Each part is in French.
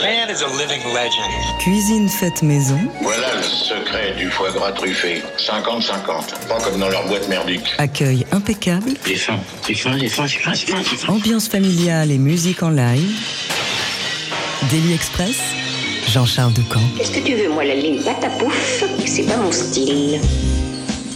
man is a living legend. Cuisine faite maison. Voilà le secret du foie gras truffé. 50-50. Pas comme dans leur boîte merdique. Accueil impeccable. J'ai faim, j'ai faim, j'ai faim, j'ai faim, j'ai faim, j'ai faim. Ambiance familiale et musique en live. Daily Express. Jean-Charles Ducamp. Qu'est-ce que tu veux, moi, la ligne patapouf C'est pas mon style.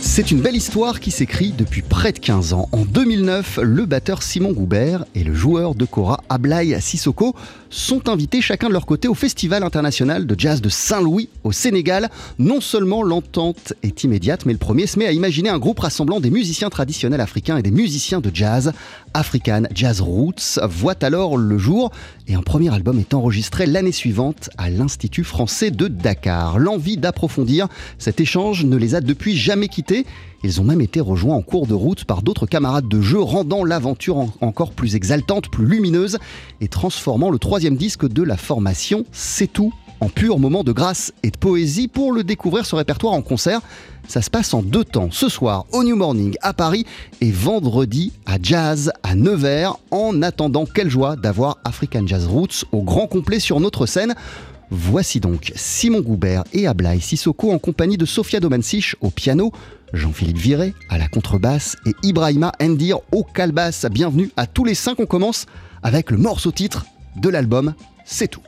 C'est une belle histoire qui s'écrit depuis près de 15 ans. En 2009, le batteur Simon Goubert et le joueur de Cora Ablaï Sissoko sont invités chacun de leur côté au Festival international de jazz de Saint-Louis au Sénégal. Non seulement l'entente est immédiate, mais le premier se met à imaginer un groupe rassemblant des musiciens traditionnels africains et des musiciens de jazz. African Jazz Roots voit alors le jour et un premier album est enregistré l'année suivante à l'Institut français de Dakar. L'envie d'approfondir cet échange ne les a depuis jamais quittés. Ils ont même été rejoints en cours de route par d'autres camarades de jeu, rendant l'aventure en- encore plus exaltante, plus lumineuse et transformant le troisième disque de la formation C'est tout en pur moment de grâce et de poésie. Pour le découvrir, ce répertoire en concert, ça se passe en deux temps. Ce soir au New Morning à Paris et vendredi à Jazz à Nevers. En attendant, quelle joie d'avoir African Jazz Roots au grand complet sur notre scène. Voici donc Simon Goubert et Ablaï Sissoko en compagnie de Sofia Domansich au piano, Jean-Philippe Viré à la contrebasse et Ibrahima Endir au calbasse. Bienvenue à tous les cinq. On commence avec le morceau titre de l'album C'est tout.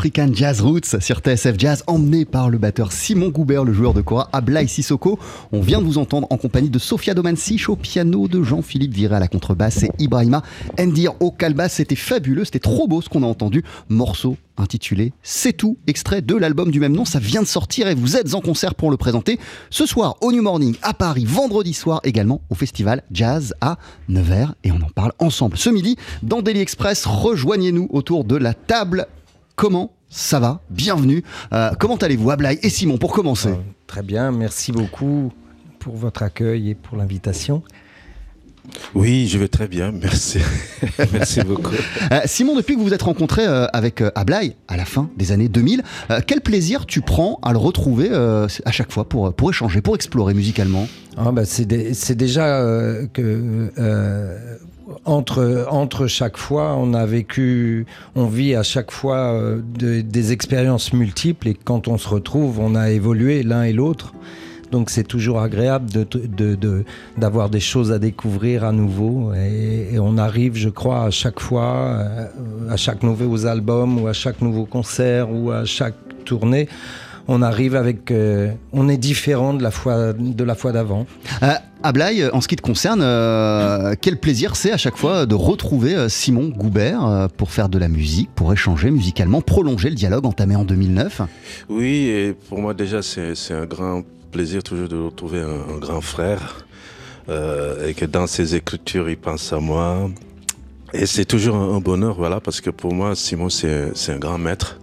African Jazz Roots sur TSF Jazz, emmené par le batteur Simon Goubert, le joueur de Cora Ablaï Sissoko. On vient de vous entendre en compagnie de Sofia Domansich au piano, de Jean-Philippe Viré à la contrebasse et Ibrahima Ndir au calbas. C'était fabuleux, c'était trop beau ce qu'on a entendu. Morceau intitulé C'est tout, extrait de l'album du même nom. Ça vient de sortir et vous êtes en concert pour le présenter ce soir au New Morning à Paris, vendredi soir également au festival Jazz à Nevers. Et on en parle ensemble ce midi dans Daily Express. Rejoignez-nous autour de la table. Comment ça va Bienvenue. Euh, comment allez-vous, Ablaï et Simon, pour commencer Euh, Très bien, merci beaucoup pour votre accueil et pour l'invitation. Oui, je vais très bien, merci. merci beaucoup. Euh, Simon, depuis que vous vous êtes rencontré euh, avec euh, Ablaï à la fin des années 2000, euh, quel plaisir tu prends à le retrouver euh, à chaque fois pour, pour échanger, pour explorer musicalement? Ah, bah, c'est dé- c'est déjà euh, que euh, entre, entre chaque fois, on a vécu, on vit à chaque fois euh, de- des expériences multiples et quand on se retrouve, on a évolué l'un et l'autre. Donc c'est toujours agréable de- de- de- d'avoir des choses à découvrir à nouveau et, on arrive, je crois, à chaque fois, euh, à chaque nouveau album ou à chaque nouveau concert ou à chaque tournée, on arrive avec, euh, on est différent de la fois de la fois d'avant. Ablaï, en ce qui te concerne, euh, quel plaisir c'est à chaque fois de retrouver euh, Simon Goubert euh, pour faire de la musique, pour échanger musicalement, prolonger le dialogue entamé en 2009 Oui, et pour moi déjà, c'est un grand plaisir toujours de retrouver un, grand frère euh, et que dans ses écritures, il pense à moi. Et c'est toujours un, un bonheur, voilà, parce que pour moi, Simon, c'est un grand maître.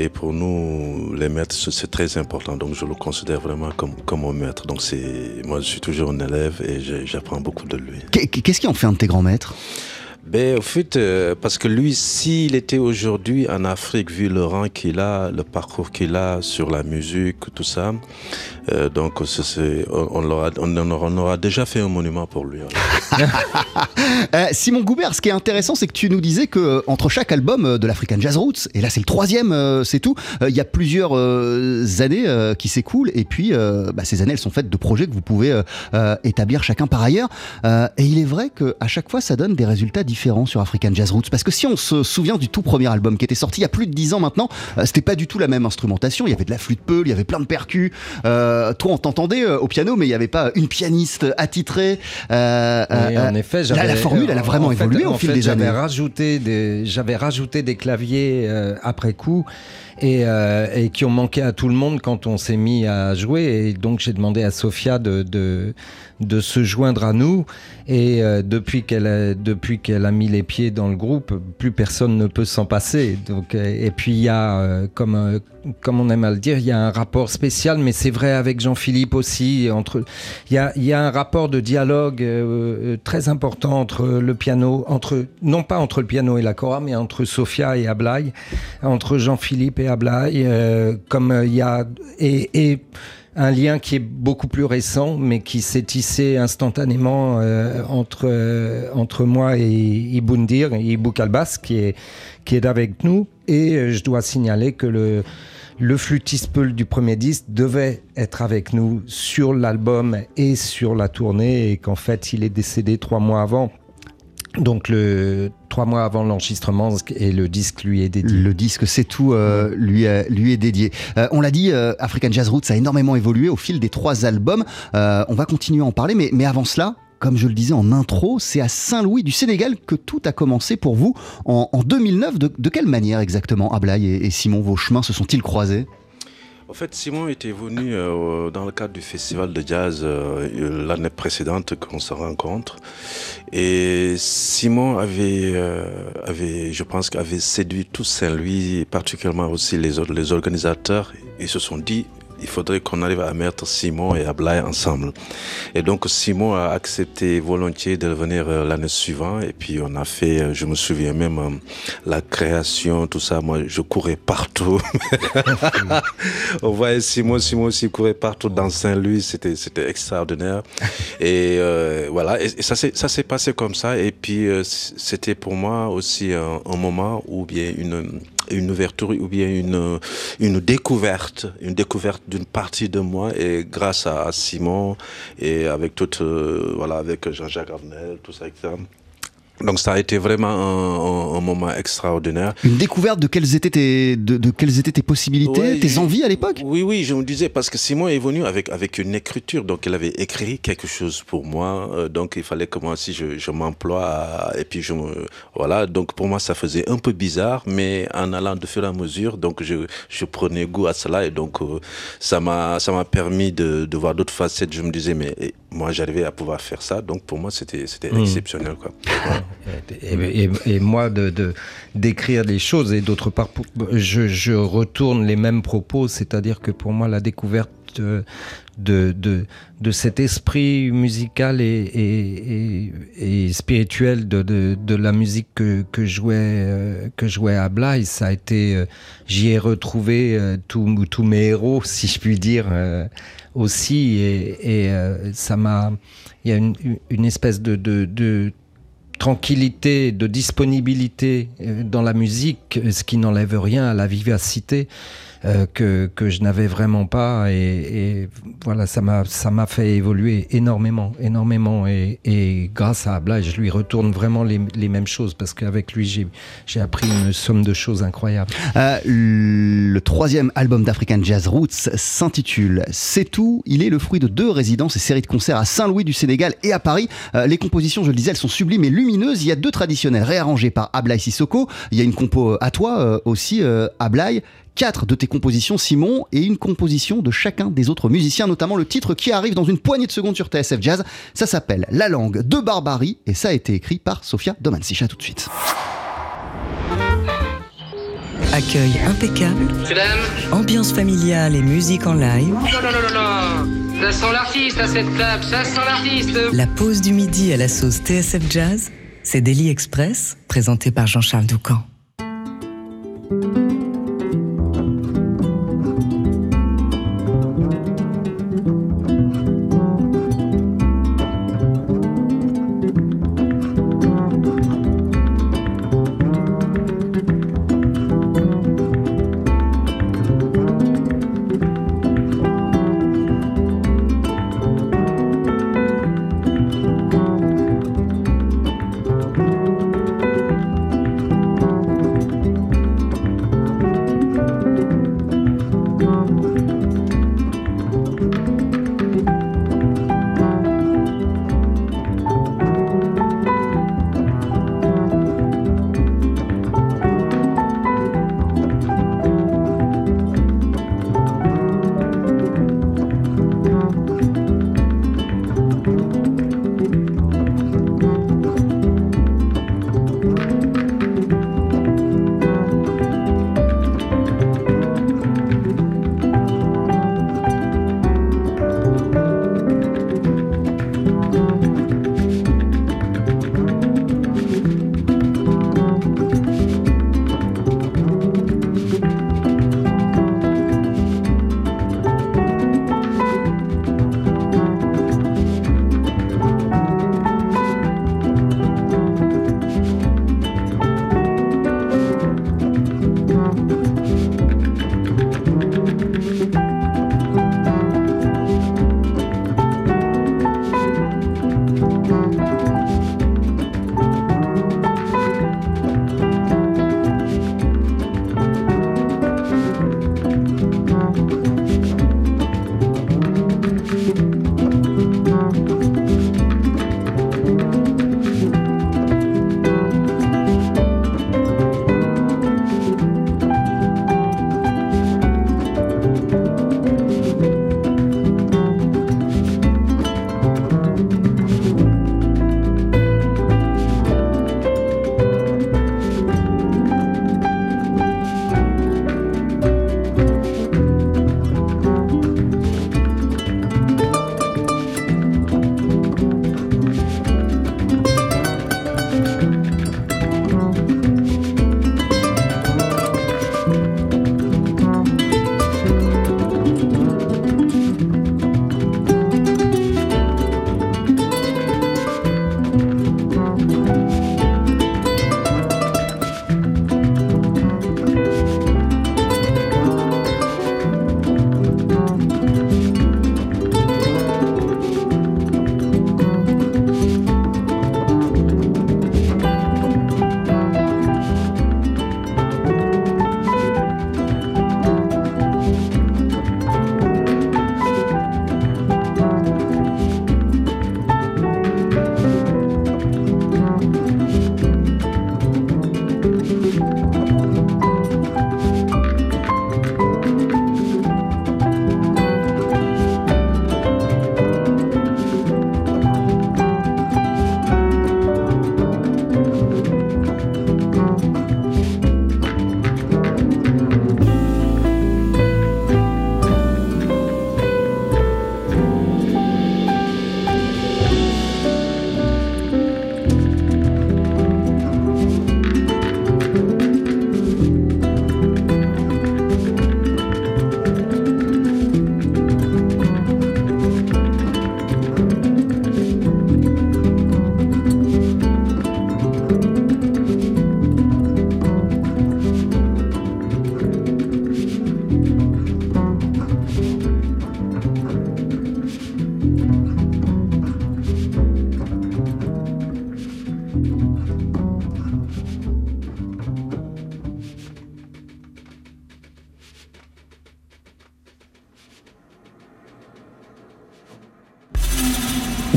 Et pour nous, les maîtres, c'est très important. Donc, je le considère vraiment comme, comme mon maître. Donc, c'est moi, je suis toujours un élève et j'apprends beaucoup de lui. Qu'est- Qu'est-ce qui en fait un de tes grands maîtres? Ben, au fait, euh, parce que lui, s'il était aujourd'hui en Afrique, vu le rang qu'il a, le parcours qu'il a sur la musique, tout ça, euh, donc on, on, aura, on aura déjà fait un monument pour lui. alors. Euh, Simon Goubert, ce qui est intéressant, c'est que tu nous disais que entre chaque album de l'African Jazz Roots, et là c'est le troisième, c'est tout, il y a plusieurs années qui s'écoulent, et puis bah, ces années elles sont faites de projets que vous pouvez établir chacun par ailleurs. Et il est vrai qu'à chaque fois ça donne des résultats différents sur African Jazz Roots, parce que si on se souvient du tout premier album qui était sorti il y a plus de dix ans maintenant, euh, c'était pas du tout la même instrumentation, il y avait de la flûte peul, il y avait plein de percus, euh, toi on t'entendait euh, au piano, mais il n'y avait pas une pianiste attitrée. Euh, Oui, en effet, la- formule, elle a vraiment en fait- évolué au fil fait, des j'avais années. Rajouté des, j'avais rajouté des claviers après coup et, euh, et qui ont manqué à tout le monde quand on s'est mis à jouer. Et donc j'ai demandé à Sophia de, de, de se joindre à nous. Et euh, depuis qu'elle a, depuis qu'elle a mis les pieds dans le groupe, plus personne ne peut s'en passer. Donc, euh, et puis il y a, euh, comme, euh, comme on aime à le dire, il y a un rapport spécial, mais c'est vrai avec Jean-Philippe aussi. Entre, il y a, il y a un rapport de dialogue euh, euh, très important entre le piano, entre non pas entre le piano et la cora, mais entre Sophia et Ablaï, entre Jean-Philippe et Ablaï, euh, comme euh, il y a et, et un lien qui est beaucoup plus récent, mais qui s'est tissé instantanément euh, entre, euh, entre moi et Ibundir, Ibou Kalbas, qui est, qui est avec nous. Et je dois signaler que le, le flûtiste Peul du premier disque devait être avec nous sur l'album et sur la tournée, et qu'en fait, il est décédé trois mois avant. Donc, trois mois avant l'enregistrement, et le disque lui est dédié. Le disque, c'est tout, euh, lui, est- dédié. Euh, on l'a dit, euh, African Jazz Roots a énormément évolué au fil des trois albums. On va continuer à en parler, mais avant cela, comme je le disais en intro, c'est à Saint-Louis du Sénégal que tout a commencé pour vous en, en 2009. De, quelle manière exactement, Ablaï et, et Simon, vos chemins se sont-ils croisés? En fait, Simon était venu euh, dans le cadre du festival de jazz euh, l'année précédente qu'on se rencontre. Et Simon avait, euh, je pense, avait séduit tout Saint-Louis, particulièrement aussi les, les organisateurs. Ils se sont dit, il faudrait qu'on arrive à mettre Simon et Ablaï ensemble. Et donc Simon a accepté volontiers de venir euh, l'année suivante. Et puis on a fait, euh, je me souviens même, euh, la création, tout ça. Moi, je courais partout. on voyait Simon, Simon aussi courait partout dans Saint-Louis. C'était, c'était extraordinaire. Et voilà, et, ça s'est, ça s'est passé comme ça. Et puis c'était pour moi aussi un, un moment où bien une une ouverture ou bien une une découverte, une découverte d'une partie de moi et grâce à, à Simon et avec toute euh, voilà avec Jean-Jacques Avenel, tout ça, etc. Donc ça a été vraiment un, un- un moment extraordinaire. Une découverte de quelles étaient tes, de, de quelles étaient tes possibilités, Ouais, tes je- envies à l'époque? Oui, oui, je me disais, parce que Simon est venu avec, avec une écriture, donc elle avait écrit quelque chose pour moi, euh, donc il fallait que moi aussi je, je m'emploie, à- et puis je me, voilà, donc pour moi ça faisait un peu bizarre, mais en allant de fur et à mesure, donc je, je prenais goût à cela, et donc euh, ça m'a, ça m'a permis de, de voir d'autres facettes, je me disais, mais eh, moi j'arrivais à pouvoir faire ça, donc pour moi c'était, c'était Mm. exceptionnel, quoi. Voilà. Et, moi, de, de- d'écrire les choses, et d'autre part, je, retourne les mêmes propos, c'est-à-dire que pour moi, la découverte de, de, de, de cet esprit musical et, et, spirituel de, de, de la musique que, jouait, euh, que jouait à Blaise, ça a été, euh, j'y ai retrouvé euh, tous mes héros, si je puis dire, euh, aussi, et, euh, ça m'a, il y a une, espèce de, de, de tranquillité, de disponibilité euh, dans la musique, ce qui n'enlève rien à la vivacité euh, que, que je n'avais vraiment pas. Et, et voilà, ça m'a fait évoluer énormément, énormément. Et, et grâce à Abla, je lui retourne vraiment les, les mêmes choses parce qu'avec lui, j'ai appris une somme de choses incroyables. Euh, le troisième album d'African Jazz Roots s'intitule C'est tout. Il est le fruit de deux résidences et séries de concerts à Saint-Louis du Sénégal et à Paris. Euh, les compositions, je le disais, elles sont sublimes et lumineuses. Il y a deux traditionnelles réarrangées par Ablaï Sissoko. Il y a une compo euh, à toi euh, aussi, Ablaï. Quatre de tes compositions, Simon, et une composition de chacun des autres musiciens, notamment le titre qui arrive dans une poignée de secondes sur TSF Jazz. Ça s'appelle La langue de Barbarie et ça a été écrit par Sofia Domansich. À tout de suite. Accueil impeccable, ambiance familiale et musique en live. non, non, non, non, non, ça sent l'artiste à cette table, ça sent l'artiste. La pause du midi à la sauce TSF Jazz, c'est Daily Express, présenté par Jean-Charles Doucan.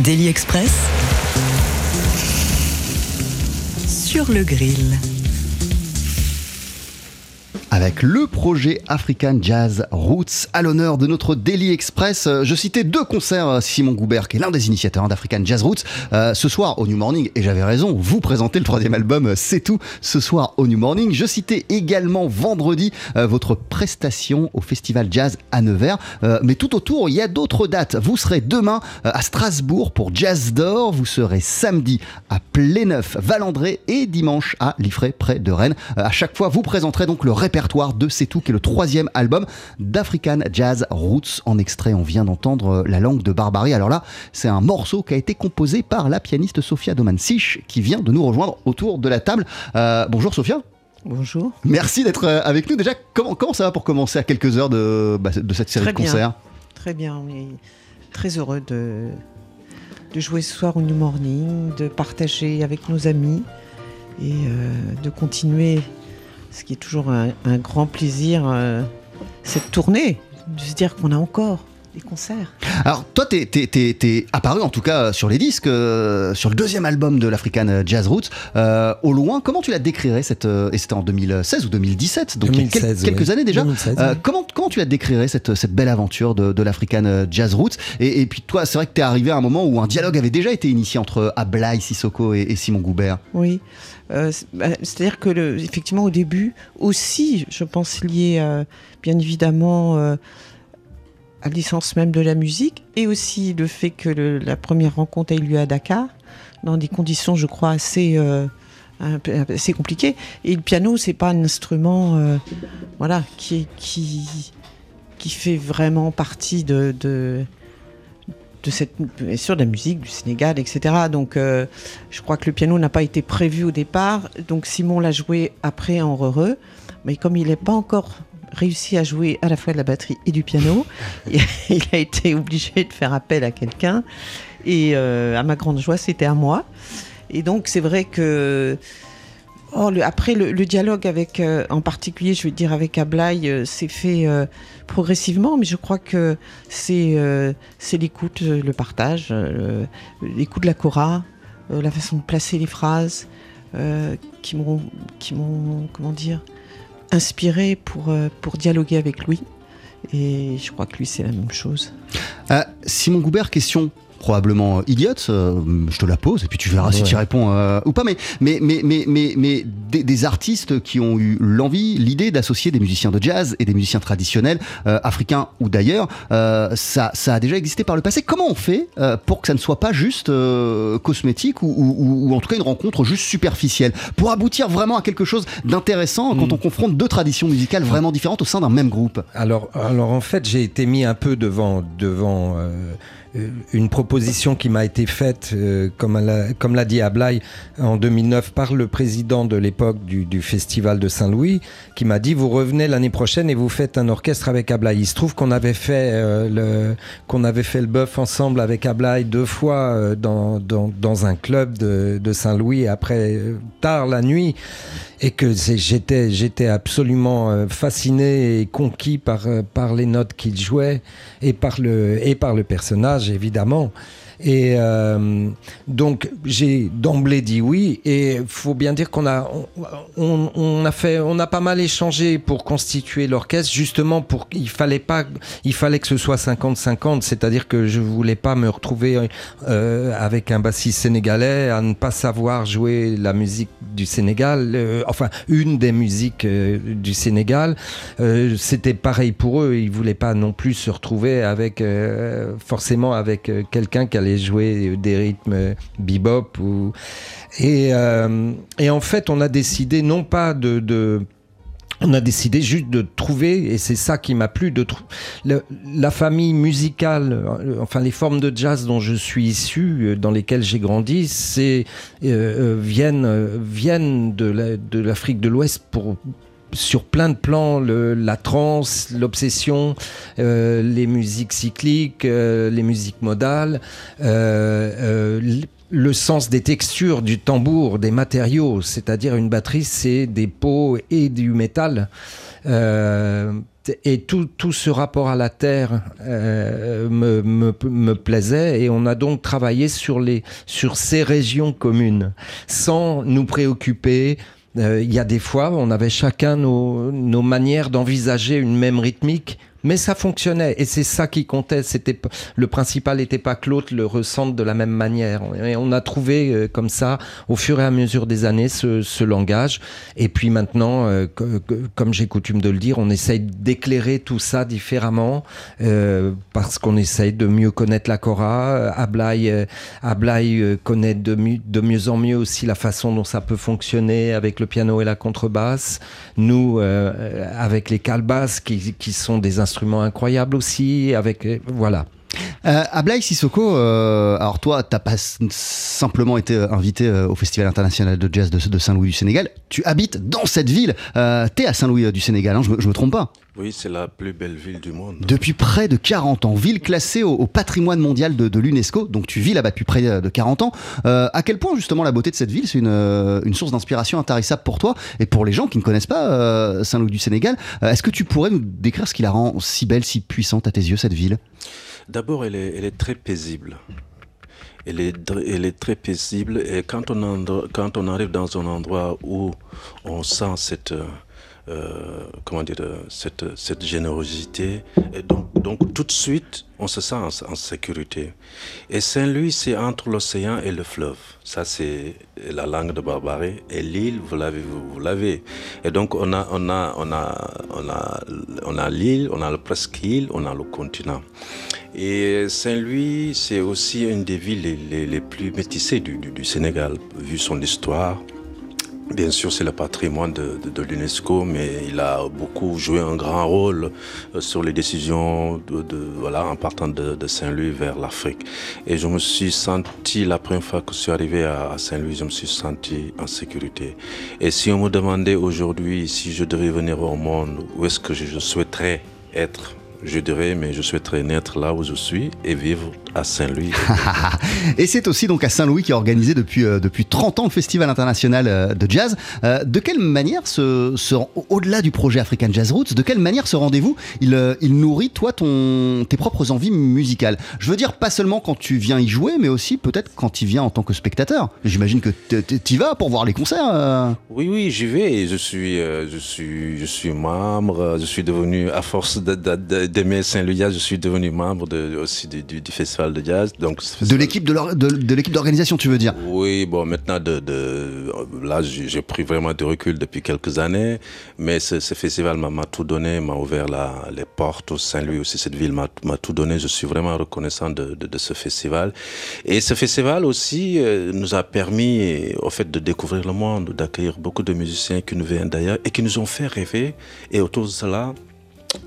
Daily Express. Sur le grill avec le projet African Jazz Roots à l'honneur de notre Daily Express. Euh, je citais deux concerts euh, Simon Goubert, qui est l'un des initiateurs d'African Jazz Roots, euh, ce soir au New Morning, et j'avais raison, vous présentez le troisième album C'est tout ce soir au New Morning. Je citais également vendredi votre prestation au Festival Jazz à Nevers, mais tout autour, il y a d'autres dates. Vous serez demain à Strasbourg pour Jazz d'Or, vous serez samedi à Pléneuf, Valandré et dimanche à Liffré, près de Rennes. à chaque fois, vous présenterez donc le répertoire de C'est tout, qui est le troisième album d'African Jazz Roots. En extrait, on vient d'entendre euh, La langue de Barbarie. Alors là, c'est un morceau qui a été composé par la pianiste Sofia Domansich, qui vient de nous rejoindre autour de la table. Euh, bonjour Sofia. Bonjour. Merci d'être euh, avec nous. Déjà, comment, comment ça va pour commencer à quelques heures de, bah, de cette série de concerts? Très bien, est très heureux de, de jouer ce soir au New Morning, de partager avec nos amis et de continuer ce qui est toujours un, grand plaisir, euh, cette tournée, de se dire qu'on a encore des concerts. Alors toi, t'es es, apparu en tout cas sur les disques, euh, sur le deuxième album de l'African Jazz Roots. Euh, au loin, comment tu la décrirais cette Et c'était en 2016 ou 2017, donc il y a quelques, années déjà. comment, comment tu la décrirais cette, cette belle aventure de, de l'African Jazz Roots? Et, puis toi, c'est vrai que tu es arrivé à un moment où un dialogue avait déjà été initié entre Ablai Sissoko et, et Simon Goubert. Oui. Euh, bah, c'est-à-dire que, effectivement, au début, aussi, je pense, lié euh, bien évidemment euh, à l'essence même de la musique, et aussi le fait que la première rencontre a eu lieu à Dakar, dans des conditions, je crois, assez, assez compliquées. Et le piano, c'est pas un instrument voilà, qui, qui, qui fait vraiment partie de cette, bien sûr, de la musique du Sénégal, etc. Donc, euh, je crois que le piano n'a pas été prévu au départ. Donc, Simon l'a joué après en heureux. Mais comme il n'est pas encore réussi à jouer à la fois de la batterie et du piano, il a été obligé de faire appel à quelqu'un. Et euh, à ma grande joie, c'était à moi. Et donc, c'est vrai que Oh, après, le, dialogue avec, euh, en particulier, je veux dire avec Ablaï, euh, s'est fait euh, progressivement, mais je crois que c'est l'écoute, le partage, l'écoute de la cora, la façon de placer les phrases, qui m'ont, qui m'ont, comment dire, inspiré pour, pour dialoguer avec lui. Et je crois que lui, c'est la même chose. Simon Goubert, question probablement idiote, euh, je te la pose et puis tu verras si tu réponds euh, ou pas. Mais, mais, mais, mais, mais, mais des, artistes qui ont eu l'envie, l'idée d'associer des musiciens de jazz et des musiciens traditionnels, euh, africains ou d'ailleurs, ça, ça a déjà existé par le passé. Comment on fait pour que ça ne soit pas juste cosmétique ou, ou, en tout cas une rencontre juste superficielle pour aboutir vraiment à quelque chose d'intéressant quand hmm. on confronte deux traditions musicales vraiment différentes au sein d'un même groupe? Alors, alors en fait, j'ai été mis un peu devant, devant euh, une proposition qui m'a été faite, euh, comme l'a dit Ablaï en 2009 par le président de l'époque du, festival de Saint-Louis, qui m'a dit vous revenez l'année prochaine et vous faites un orchestre avec Ablaï. Il se trouve qu'on avait fait euh, le qu'on avait fait le bœuf ensemble avec Ablaï deux fois dans, dans, dans, un club de, de Saint-Louis après tard la nuit et que j'étais j'étais absolument fasciné et conquis par par les notes qu'il jouait et par le et par le personnage évidemment. Et euh, donc j'ai d'emblée dit oui. Et faut bien dire qu'on a on, a fait on a pas mal échangé pour constituer l'orchestre justement pour il fallait pas il fallait que ce soit 50-50, c'est-à-dire que je voulais pas me retrouver euh, avec un bassiste sénégalais à ne pas savoir jouer la musique du Sénégal, euh, enfin une des musiques du Sénégal. C'était pareil pour eux, ils voulaient pas non plus se retrouver avec forcément avec quelqu'un qui allait jouer des rythmes bebop. Ou... Et, euh, et en fait, on a décidé non pas de, de on a décidé juste de trouver, et c'est ça qui m'a plu, de la famille musicale, euh, enfin les formes de jazz dont je suis issu, euh, dans lesquelles j'ai grandi, c'est viennent viennent de l'Afrique de l'Ouest pour sur plein de plans, la trance, l'obsession, euh, les musiques cycliques, euh, les musiques modales, euh, le sens des textures du tambour, des matériaux, c'est-à-dire une batterie, c'est des pots et du métal. et tout, tout, ce rapport à la terre me, me, me, plaisait et on a donc travaillé sur, les, sur ces régions communes sans nous préoccuper. Euh, il y a des fois, on avait chacun nos, nos manières d'envisager une même rythmique mais ça fonctionnait et c'est ça qui comptait. C'était le principal n'était pas que l'autre le ressente de la même manière. Et on a trouvé euh, comme ça, au fur et à mesure des années, ce, langage. Et puis maintenant, euh, comme j'ai coutume de le dire, on essaye d'éclairer tout ça différemment euh, parce qu'on essaye de mieux connaître la Cora. Ablaï, Ablaï connaît de, de, mieux en mieux aussi la façon dont ça peut fonctionner avec le piano et la contrebasse. Nous, avec les calbasses qui, qui sont des instruments instrument incroyable aussi. Avec, euh, voilà. Euh, Ablaï Sissoko, euh, alors toi, t'as pas simplement été euh, invité au Festival international de jazz de, Saint-Louis du Sénégal, tu habites dans cette ville. Euh, T'es à Saint-Louis du Sénégal, hein, je, me, me trompe pas Oui, c'est la plus belle ville du monde. Depuis près de 40 ans, ville classée au, patrimoine mondial de, l'UNESCO, donc tu vis là-bas depuis près de 40 ans. à quel point justement la beauté de cette ville, c'est une, une, source d'inspiration intarissable pour toi et pour les gens qui ne connaissent pas Saint-Louis du Sénégal Est-ce que tu pourrais nous décrire ce qui la rend si belle, si puissante à tes yeux, cette ville? D'abord, elle est, très paisible. Elle est, très paisible et quand on, arrive dans un endroit où on sent cette, euh, comment dire, cette, générosité, donc, tout de suite, on se sent en, sécurité. Et Saint-Louis, c'est entre l'océan et le fleuve. Ça, c'est la langue de Barbarie. Et l'île, vous l'avez. Et donc, on a, on on a, on on a l'île, on a le presqu'île, on a le continent. Et Saint-Louis, c'est aussi une des villes les, plus métissées du, Sénégal, vu son histoire. Bien sûr, c'est le patrimoine de, l'UNESCO, mais il a beaucoup joué un grand rôle euh, sur les décisions voilà, en partant de, Saint-Louis vers l'Afrique. Et je me suis senti, la première fois que je suis arrivé à Saint-Louis, je me suis senti en sécurité. Et si on me demandait aujourd'hui si je devais venir au monde, où est-ce que je souhaiterais être? Je dirais, mais je souhaiterais naître là où je suis et vivre à Saint-Louis. et c'est aussi donc à Saint-Louis qui a organisé depuis, euh, depuis 30 ans le Festival international euh, de jazz. Euh, de quelle manière, ce, ce au-delà du projet African Jazz Roots, de quelle manière ce rendez-vous, il, il nourrit toi ton, tes propres envies musicales? Je veux dire, pas seulement quand tu viens y jouer, mais aussi peut-être quand tu viens en tant que spectateur. J'imagine que tu y vas pour voir les concerts. Oui, oui, j'y vais. Je suis, je, suis, je suis membre, je suis devenu, à force d'aimer Saint-Louis, je suis devenu membre de, aussi du, du festival de jazz. Donc, de l'équipe de, de, l'équipe d'organisation, tu veux dire? Oui, bon, maintenant, de, de là, j'ai pris vraiment de recul depuis quelques années, mais ce, ce festival m'a tout donné, m'a ouvert la, les portes au Saint-Louis aussi, cette ville m'a tout donné. Je suis vraiment reconnaissant de, de, ce festival. Et ce festival aussi euh, nous a permis, au fait, de découvrir le monde, d'accueillir beaucoup de musiciens qui nous viennent d'ailleurs et qui nous ont fait rêver. Et autour de cela,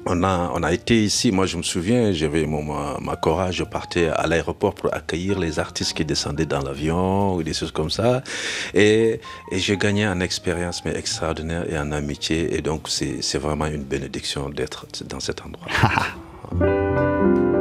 on a, on a été ici, moi je me souviens, j'avais ma, ma cora, je partais à l'aéroport pour accueillir les artistes qui descendaient dans l'avion ou des choses comme ça. Et, et j'ai gagné en expérience mais extraordinaire et en amitié. Et donc c'est vraiment une bénédiction d'être dans cet endroit.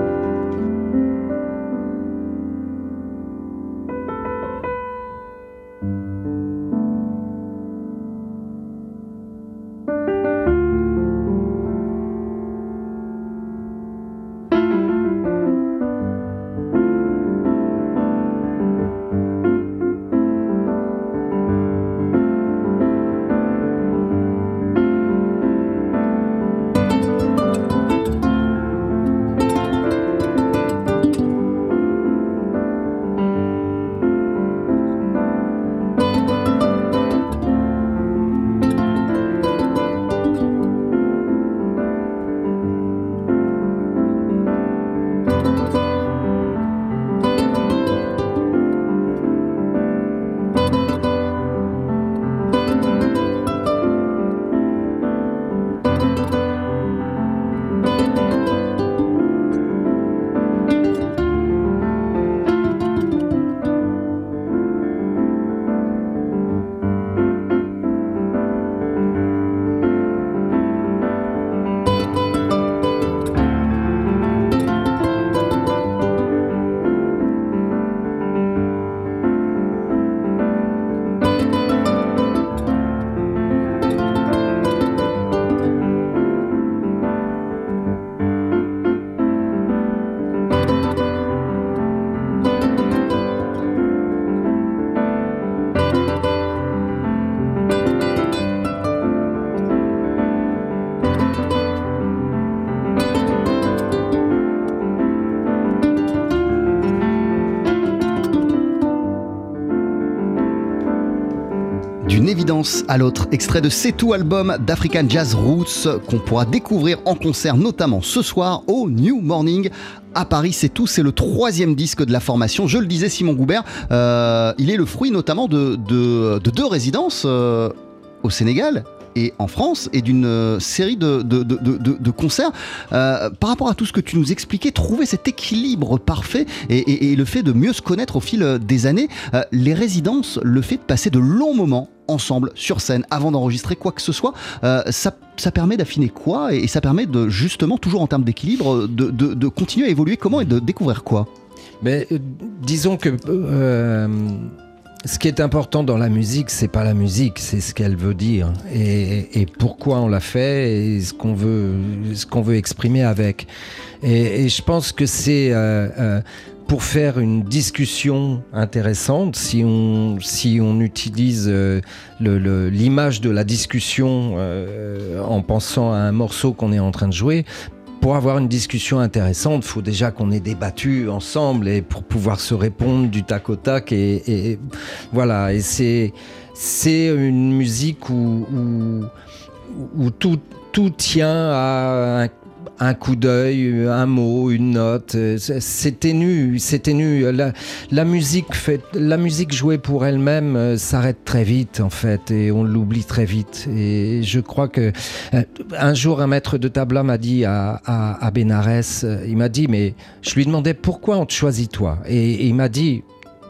à l'autre. Extrait de C'est tout album d'African Jazz Roots qu'on pourra découvrir en concert notamment ce soir au New Morning à Paris, c'est tout, c'est le troisième disque de la formation. Je le disais, Simon Goubert, euh, il est le fruit notamment de deux résidences euh, au Sénégal et en France et d'une euh, série de, de, de, concerts. Euh, par rapport à tout ce que tu nous expliquais, trouver cet équilibre parfait et, le fait de mieux se connaître au fil des années, euh, les résidences, le fait de passer de longs moments ensemble sur scène avant d'enregistrer quoi que ce soit, euh, ça, ça, permet d'affiner quoi et, ça permet de justement toujours en termes d'équilibre de, continuer à évoluer comment et de découvrir quoi? Mais euh, disons que euh, ce qui est important dans la musique, c'est pas la musique, c'est ce qu'elle veut dire et, pourquoi on l'a fait et ce qu'on veut, ce qu'on veut exprimer avec. Et, je pense que c'est euh, euh, pour faire une discussion intéressante, si on, si on utilise euh, l'image de la discussion en pensant à un morceau qu'on est en train de jouer, pour avoir une discussion intéressante, il faut déjà qu'on ait débattu ensemble et pour pouvoir se répondre du tac au tac. Et, voilà, et c'est c'est une musique où, où, où tout, tout tient à un un coup d'œil, un mot, une note. C'est ténu, c'est ténu. La, la, musique fait, la musique jouée pour elle-même euh, s'arrête très vite en fait et on l'oublie très vite. Et je crois que euh, un jour un maître de tabla m'a dit à, à, euh, il m'a dit mais je lui demandais pourquoi on te choisit toi? Et il m'a dit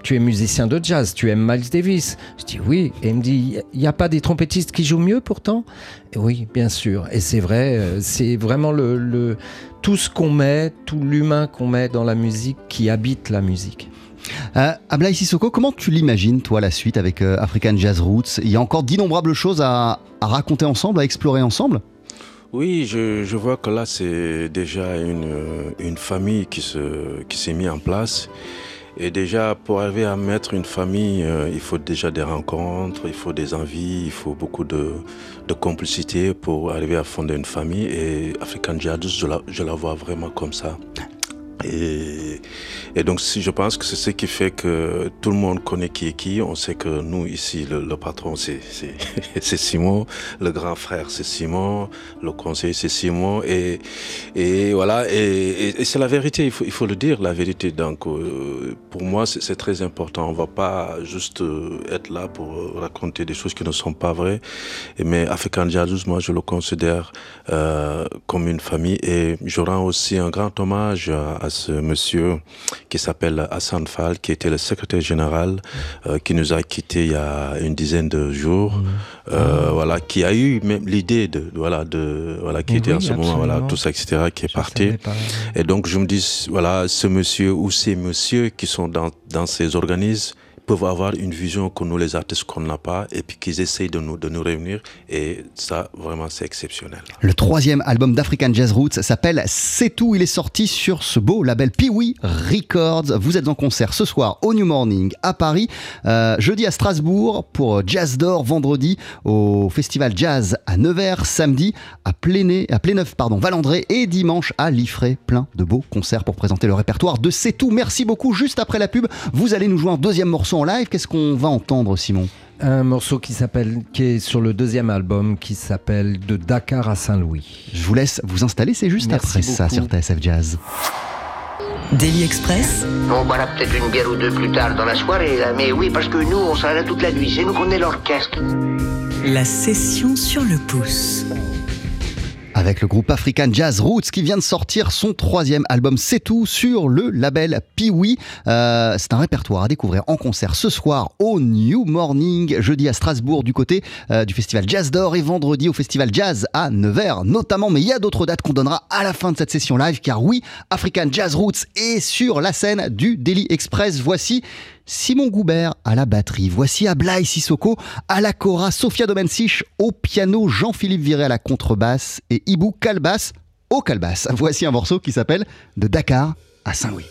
tu es musicien de jazz, tu aimes Miles Davis. Je dis oui. Et il me dit, il n'y a pas des trompettistes qui jouent mieux pourtant? Et Oui, bien sûr. Et c'est vrai, c'est vraiment le, le, tout ce qu'on met, tout l'humain qu'on met dans la musique qui habite la musique. Euh, Ablaï Sissoko, comment tu l'imagines, toi, la suite avec euh, African Jazz Roots? Il y a encore d'innombrables choses à, à, raconter ensemble, à explorer ensemble? Oui, je, je, vois que là, c'est déjà une, une famille qui s'est qui mise en place. Et déjà, pour arriver à mettre une famille, euh, il faut déjà des rencontres, il faut des envies, il faut beaucoup de, de complicité pour arriver à fonder une famille. Et African Jazz, je la, je la vois vraiment comme ça. Et, et, donc, je pense que c'est ce qui fait que tout le monde connaît qui est qui. On sait que nous, ici, le, le patron, c'est Simon. Le grand frère, c'est Simon. Le conseiller, c'est Simon. Et, et voilà. Et, et c'est la vérité. Il faut, il faut le dire, la vérité. Donc, euh, pour moi, c'est très important. On va pas juste euh, être là pour raconter des choses qui ne sont pas vraies. Mais African Jazz, moi, je le considère euh, comme une famille. Et je rends aussi un grand hommage à ce monsieur qui s'appelle Hassan Fall, qui était le secrétaire général, euh, qui nous a quittés il y a une dizaine de jours, mmh. euh, mmh. voilà, qui a eu même l'idée de, voilà, de, voilà, qui oui, était en ce moment, voilà, tout ça, etc., qui est je parti. Et donc, je me dis, voilà, ce monsieur ou ces messieurs qui sont dans, dans ces organismes, peuvent avoir une vision que nous, les artistes, qu'on n'a pas, et puis qu'ils essayent de nous, de nous réunir. Et ça, vraiment, c'est exceptionnel. Le troisième album d'African Jazz Roots s'appelle C'est tout. Il est sorti sur ce beau label Piwi Records. Vous êtes en concert ce soir au New Morning à Paris, euh, jeudi à Strasbourg pour Jazz d'Or, vendredi au Festival Jazz à Nevers, samedi à Pléné, à Pléneuf, pardon, Valandré et dimanche à Liffré. Plein de beaux concerts pour présenter le répertoire de C'est tout. Merci beaucoup. Juste après la pub, vous allez nous jouer un deuxième morceau en live. Qu'est-ce qu'on va entendre, Simon? Un morceau qui s'appelle, qui est sur le deuxième album, qui s'appelle De Dakar à Saint-Louis. Je vous laisse vous installer, c'est juste Merci après beaucoup. ça sur TSF Jazz. Daily Express. On boira peut-être une bière ou deux plus tard dans la soirée, là, mais oui, parce que nous, on sera là toute la nuit. C'est nous qu'on est l'orchestre. La session sur le pouce avec le groupe African Jazz Roots qui vient de sortir son troisième album C'est tout sur le label Piwi. Euh, c'est un répertoire à découvrir en concert ce soir au New Morning, jeudi à Strasbourg du côté euh, du festival Jazz d'Or et vendredi au festival Jazz à Nevers notamment. Mais il y a d'autres dates qu'on donnera à la fin de cette session live car oui, African Jazz Roots est sur la scène du Daily Express. Voici Simon Goubert à la batterie. Voici Ablaï Sissoko à la cora, Sofia Domensich au piano, Jean-Philippe Viré à la contrebasse et Ibou Calbas au calbas. Voici un morceau qui s'appelle De Dakar à Saint-Louis.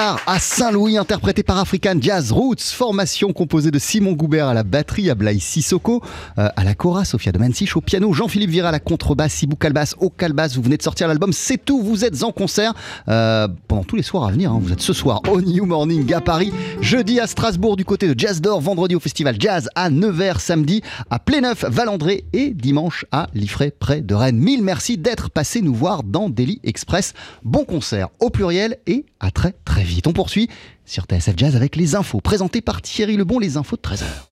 À Saint-Louis, interprété par African Jazz Roots, formation composée de Simon Goubert à la batterie, Ablaï Sissoko euh, à la cora, Sophia de Mansich au piano, Jean-Philippe Vira à la contrebasse, Sibou Calbas au calbas. Vous venez de sortir l'album C'est tout, vous êtes en concert euh, pendant tous les soirs à venir. hein. Vous êtes ce soir au New Morning à Paris, jeudi à Strasbourg du côté de Jazz d'Or, vendredi au festival Jazz à Nevers, samedi à Pléneuf, Valandré et dimanche à Liffré près de Rennes. Mille merci d'être passé nous voir dans Daily Express. Bon concert au pluriel et à très très vite. On poursuit sur TSF Jazz avec les infos présentées par Thierry Lebon, les infos de 13h.